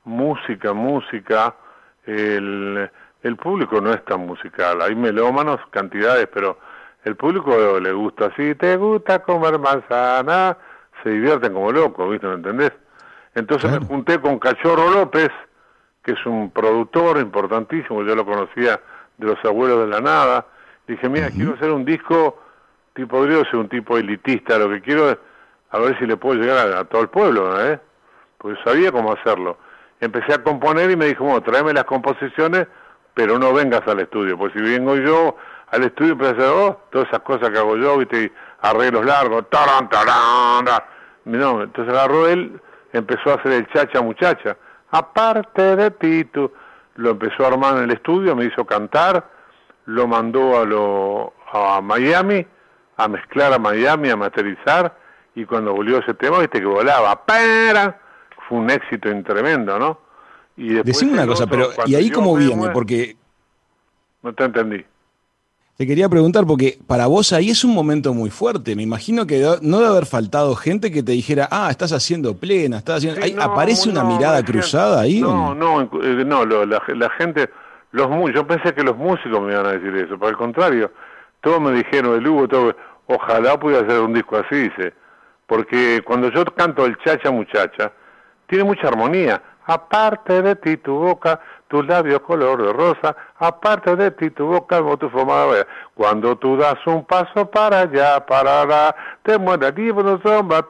música, música, el, el público no es tan musical. Hay melómanos, cantidades, pero el público le gusta. Si te gusta comer manzana, se divierten como locos, ¿viste? ¿Me entendés? Entonces me junté con Cachorro López, que es un productor importantísimo, yo lo conocía de los abuelos de la nada. Dije, mira, quiero hacer un disco, tipo, podría ser un tipo elitista, lo que quiero es a ver si le puedo llegar a, a todo el pueblo, ¿eh? Porque sabía cómo hacerlo. Empecé a componer y me dijo, bueno, tráeme las composiciones, pero no vengas al estudio, porque si vengo yo al estudio empecé oh, todas esas cosas que hago yo, viste, y arreglos largos, taran, taran, ta. no, entonces agarró él, empezó a hacer el chacha muchacha, aparte de ti, tú, lo empezó a armar en el estudio, me hizo cantar, lo mandó a, lo, a Miami, a mezclar a Miami, a masterizar, y cuando volvió ese tema, viste que volaba, ¡para! Fue un éxito tremendo, ¿no? Y después Decime una cosa, otro, pero ¿y ahí cómo viene? muero- Porque No te entendí. Te quería preguntar, porque para vos ahí es un momento muy fuerte. Me imagino que no debe haber faltado gente que te dijera, ah, estás haciendo plena, estás haciendo. Sí, ahí no, ¿Aparece una no, mirada cruzada ahí? o No, no, eh, no, lo- la, la gente, los yo pensé que los músicos me iban a decir eso, por el contrario, todos me dijeron, el Hugo, todo, ojalá pudiera hacer un disco así, dice, porque cuando yo canto el chacha muchacha, tiene mucha armonía, aparte de ti tu boca, tus labios color de rosa, aparte de ti tu boca, como tu forma de ver. Cuando tú das un paso para allá, para allá, te muere aquí por un sombra,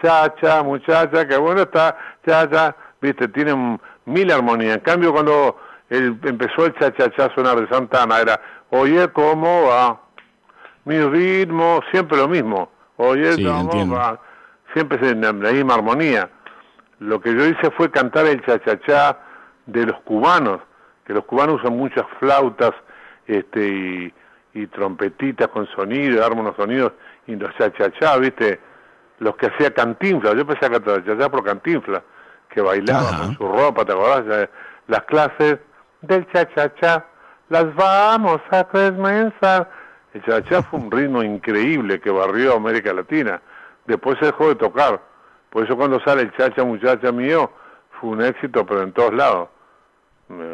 chacha, muchacha, qué bueno está, chacha, viste, tiene un- mil armonías. En cambio, cuando el- empezó el cha-cha-cha a sonar de Santana, era, oye, ¿cómo va? Mi ritmo, siempre lo mismo. Oye, Sí, ¿cómo entiendo. va? Siempre es en la misma armonía. Lo que yo hice fue cantar el cha-cha-cha de los cubanos, que los cubanos usan muchas flautas este, y, y trompetitas con sonido, arman unos sonidos, y los cha-cha-cha, ¿viste? Los que hacía Cantinfla, yo empecé a cantar cha-cha por Cantinfla, que bailaba Ajá. con su ropa, ¿te acordás? Ya, Las clases del cha-cha-cha, las vamos a comenzar. El cha-cha fue un ritmo increíble que barrió América Latina. Después se dejó de tocar. Por eso cuando sale el chacha muchacha mío, fue un éxito, pero en todos lados.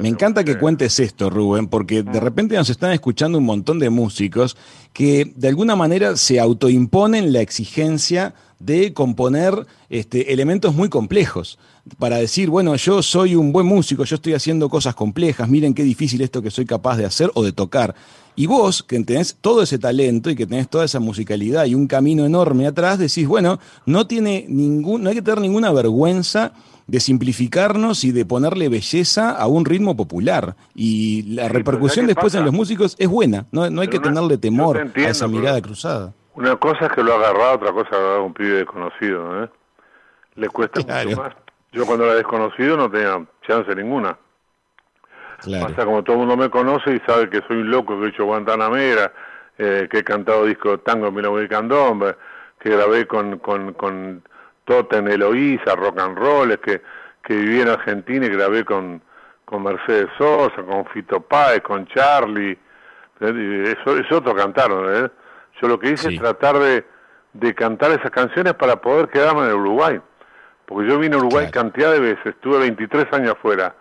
Me encanta que cuentes esto, Rubén, porque de repente nos están escuchando un montón de músicos que de alguna manera se autoimponen la exigencia de componer este, elementos muy complejos. Para decir, bueno, yo soy un buen músico, yo estoy haciendo cosas complejas, miren qué difícil esto que soy capaz de hacer o de tocar. Y vos, que tenés todo ese talento y que tenés toda esa musicalidad y un camino enorme atrás, decís, bueno, no tiene ningún, no hay que tener ninguna vergüenza de simplificarnos y de ponerle belleza a un ritmo popular. Y la repercusión ¿sabes qué después en los músicos es buena, no, no hay que una- tenerle temor te entiendo, a esa mirada cruzada. Una cosa es que lo ha agarrado, otra cosa es agarrar a un pibe desconocido, ¿eh? Le cuesta Claro. mucho más. Yo cuando era desconocido no tenía chance ninguna. Claro. Pasa como todo el mundo me conoce y sabe que soy un loco, que he hecho Guantanamera, eh, que he cantado disco de tango en Milagro y Candombe, que grabé con, con, con Totem Eloísa, rock and roll, es que, que viví en Argentina y grabé con, con Mercedes Sosa, con Fito Páez, con Charlie. Eso es otro cantar, ¿eh? Yo lo que hice Sí. es tratar de, de cantar esas canciones para poder quedarme en el Uruguay. Porque yo vine a Uruguay Claro. cantidad de veces, estuve 23 años afuera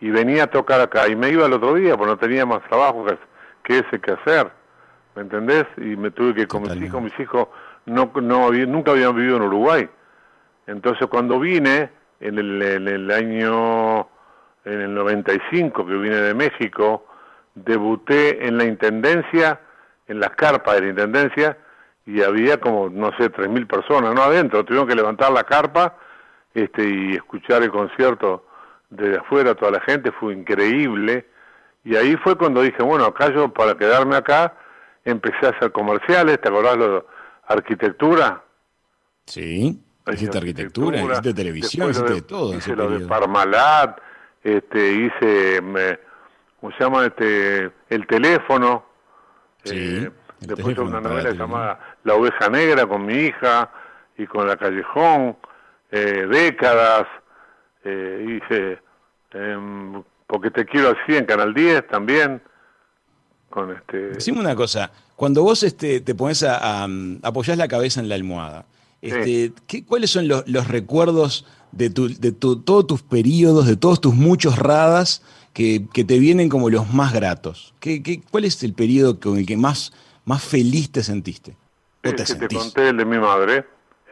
y venía a tocar acá y me iba el otro día porque no tenía más trabajo que, que ese que hacer, ¿me entendés? Y me tuve que con mis hijos, mis hijos no, no nunca habían vivido en Uruguay. Entonces cuando vine, en el, en el año, en el 95 que vine de México, debuté en la Intendencia, en las carpas de la Intendencia, y había como, no sé, 3.000 personas, no adentro, tuvieron que levantar la carpa este, y escuchar el concierto desde afuera, toda la gente, fue increíble. Y ahí fue cuando dije, bueno, acá yo para quedarme acá empecé a hacer comerciales, ¿te acordás lo de arquitectura? Sí, hiciste arquitectura, hiciste televisión, hiciste de- de todo. Hice lo de. Parmalat, este, hice, me, ¿cómo se llama? Este, el teléfono. Sí, Eh, el después teléfono una novela la llamada La oveja negra con mi hija y con la callejón, eh, décadas, eh, hice em, porque te quiero así en Canal 10 también, con este... Decime una cosa, cuando vos este, te pones a, a- apoyás la cabeza en la almohada, este, ¿qué- ¿cuáles son los, los recuerdos de, tu, de tu- todos tus periodos, de todos tus muchos radas que, que te vienen como los más gratos? ¿Qué, qué, cuál es el periodo con el que más, más feliz te sentiste? ¿O te que te conté, el de mi madre,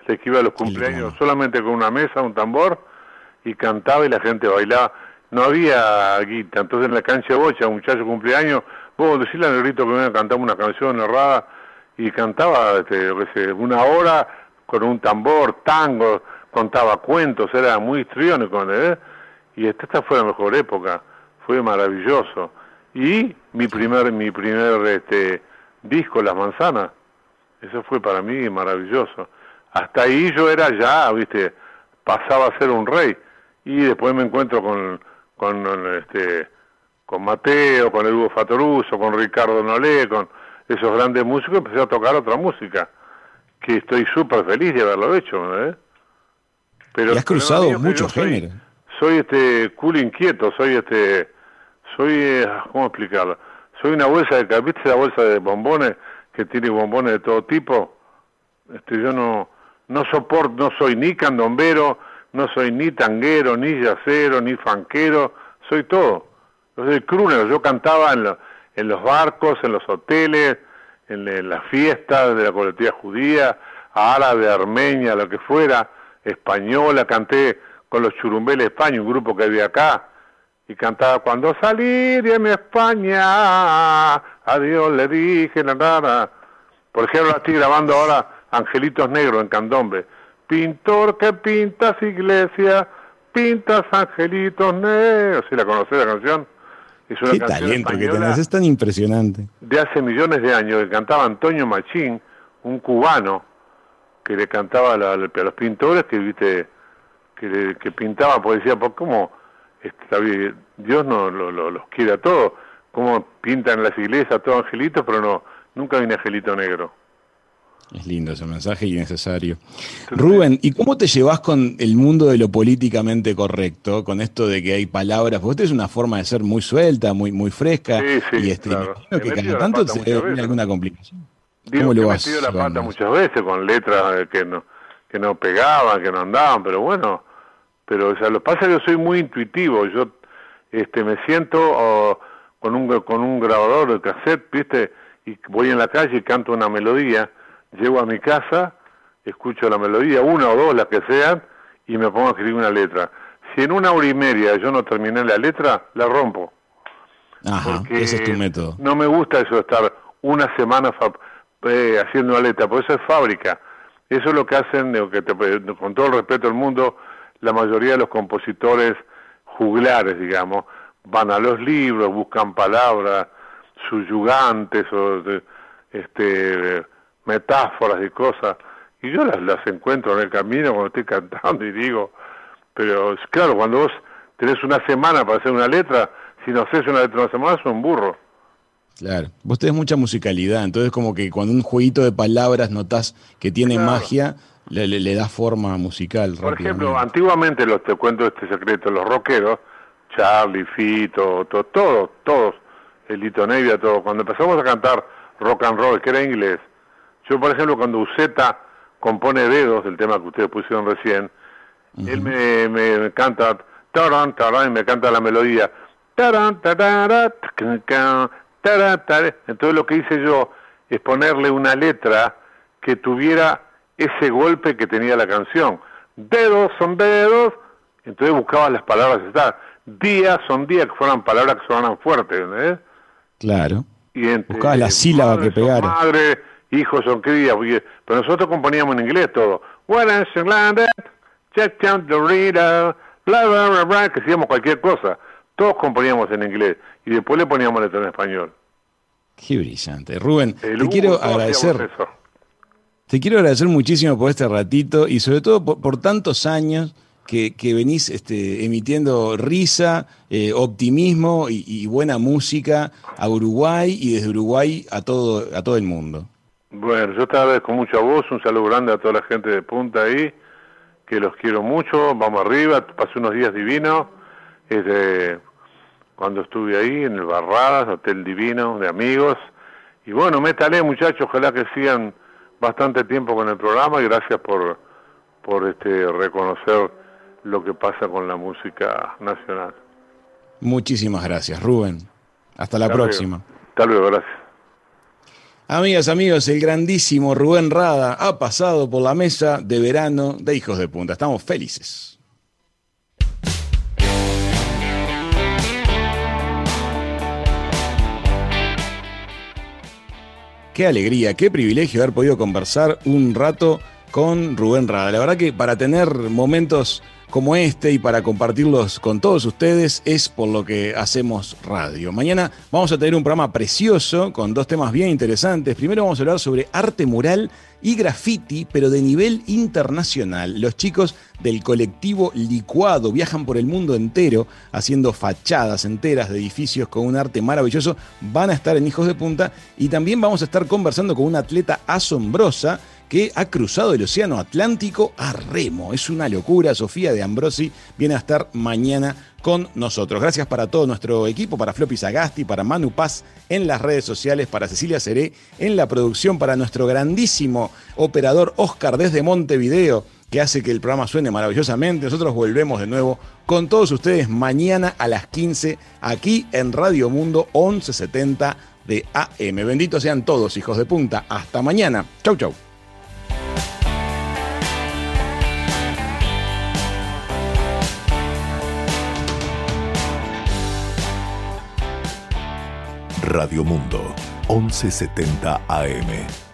el que iba a los cumpleaños solamente con una mesa, un tambor, y cantaba y la gente bailaba. No había guita, entonces en la cancha de bocha, un muchacho cumpleaños, vos decirle al negrito que venga a cantar una canción errada, y cantaba, este, una hora con un tambor, tango, contaba cuentos, era muy histriónico, ¿eh? Y esta, fue la mejor época, fue maravilloso. Y mi primer, mi primer este, disco, Las Manzanas, eso fue para mí maravilloso. Hasta ahí yo era ya, viste, pasaba a ser un rey. Y después me encuentro con, con este con Mateo, con el Hugo Fatoruso, con Ricardo Nolé, con esos grandes músicos, empecé a tocar otra música, que estoy súper feliz de haberlo hecho, ¿eh? Pero Y has cruzado mío es que mucho yo soy- este culo inquieto, soy este, soy, eh, ¿cómo explicarlo? soy una bolsa de, ¿viste la bolsa de bombones que tiene bombones de todo tipo? Este, yo no, no soporto, no soy ni candombero, no soy ni tanguero, ni yacero, ni fanquero, soy todo. Yo soy crooner, yo cantaba en, lo- en los barcos, en los hoteles, en, las fiestas de la colectiva judía, árabe, armenia, lo que fuera, española, canté con los churumbeles de España, un grupo que había acá, y cantaba cuando salí de mi España, a Dios le dije la nada. Por ejemplo, estoy grabando ahora Angelitos Negros en Candombe. Pintor que pintas iglesia, pintas angelitos negros. ¿Sí la conocés la canción? Es una Qué canción talento que tenés, es tan impresionante. de hace millones de años que cantaba Antonio Machín, un cubano que le cantaba a, la- a los pintores que viste que, pintaba poesía, por cómo Dios no lo- lo- los quiere a todos, cómo pintan las iglesias todos angelitos, pero no nunca hay un angelito negro. Es lindo ese mensaje y necesario. Rubén, ¿y cómo te llevas con el mundo de lo políticamente correcto? Con esto de que hay palabras, porque usted es una forma de ser muy suelta, muy, muy fresca. Sí, sí, y este, claro. imagino He que cada tanto se veces. alguna complicación. Digo ¿Cómo lo he vas metido la pata muchas veces con letras que no que no pegaban, que no andaban, pero bueno, pero o sea, lo que pasa es que yo soy muy intuitivo, yo este me siento oh, con un con un grabador de cassette, ¿viste? Y voy en la calle y canto una melodía, llego a mi casa, escucho la melodía, una o dos las que sean y me pongo a escribir una letra. Si en una hora y media yo no terminé la letra, la rompo. Ajá, Porque ese es tu método. No me gusta eso de estar una semana eh, haciendo una letra, por eso es fábrica. Eso es lo que hacen, que te- con todo el respeto del mundo, la mayoría de los compositores juglares, digamos, van a los libros, buscan palabras subyugantes o este, metáforas y cosas, y yo las, las encuentro en el camino cuando estoy cantando y digo, pero es claro, cuando vos tenés una semana para hacer una letra, si no haces una letra una semana, sos un burro. Claro. Vos tenés mucha musicalidad, entonces como que cuando un jueguito de palabras notás que tiene Claro. magia, le, le, le da forma musical. Por ejemplo, antiguamente, los te cuento este secreto, los rockeros, Charlie, Fito, to- todos, todos, el Lito Nevia, todo, cuando empezamos a cantar rock and roll, que era inglés, yo por ejemplo cuando Uceta compone Dedos, el tema que ustedes pusieron recién, él me, me, me canta, taran, taran, y me canta la melodía, taran, tarara, tcan, can, tara, tare. entonces lo que hice yo es ponerle una letra que tuviera ese golpe que tenía la canción. Dedos son dedos, entonces buscaba las palabras, está, días son días, que fueran palabras que sonaran fuertes, ¿entendés? Claro. Y entre- Buscabas la sílaba madre que pegara. Madre, hijos son crías, porque- pero nosotros componíamos en inglés todo. When I sing like that, check down the reader, bla, bla, bla, bla, que hacíamos cualquier cosa. Todos componíamos en inglés y después le poníamos letra en español. Qué brillante. Rubén, El te quiero agradecer. Te quiero agradecer muchísimo por este ratito y sobre todo por, por tantos años que, que venís este, emitiendo risa, eh, optimismo y, y buena música a Uruguay y desde Uruguay a todo, a todo el mundo. Bueno, yo te agradezco mucho a vos, un saludo grande a toda la gente de Punta ahí, que los quiero mucho, vamos arriba, pasé unos días divinos, este, cuando estuve ahí en el Barradas, Hotel Divino, de amigos, y bueno, métale muchachos, ojalá que sigan bastante tiempo con el programa y gracias por, por este, reconocer lo que pasa con la música nacional. Muchísimas gracias, Rubén. Hasta la Hasta luego. próxima. Hasta luego, gracias. Amigas, amigos, el grandísimo Rubén Rada ha pasado por la mesa de verano de Hijos de Punta. Estamos felices. Qué alegría, qué privilegio haber podido conversar un rato con Rubén Rada. La verdad que para tener momentos como este y para compartirlos con todos ustedes es por lo que hacemos radio. Mañana vamos a tener un programa precioso con dos temas bien interesantes. Primero vamos a hablar sobre arte mural y graffiti, pero de nivel internacional. Los chicos del colectivo Licuado viajan por el mundo entero haciendo fachadas enteras de edificios con un arte maravilloso. Van a estar en Hijos de Punta y también vamos a estar conversando con una atleta asombrosa que ha cruzado el Océano Atlántico a remo. Es una locura. Sofía de Ambrosi viene a estar mañana con nosotros. Gracias para todo nuestro equipo, para Floppy Sagasti, para Manu Paz en las redes sociales, para Cecilia Seré en la producción, para nuestro grandísimo operador Oscar desde Montevideo, que hace que el programa suene maravillosamente. Nosotros volvemos de nuevo con todos ustedes mañana a las 15 aquí en Radio Mundo 1170 de AM. Benditos sean todos, hijos de punta. Hasta mañana. Chau, chau. Radio Mundo, 1170 AM.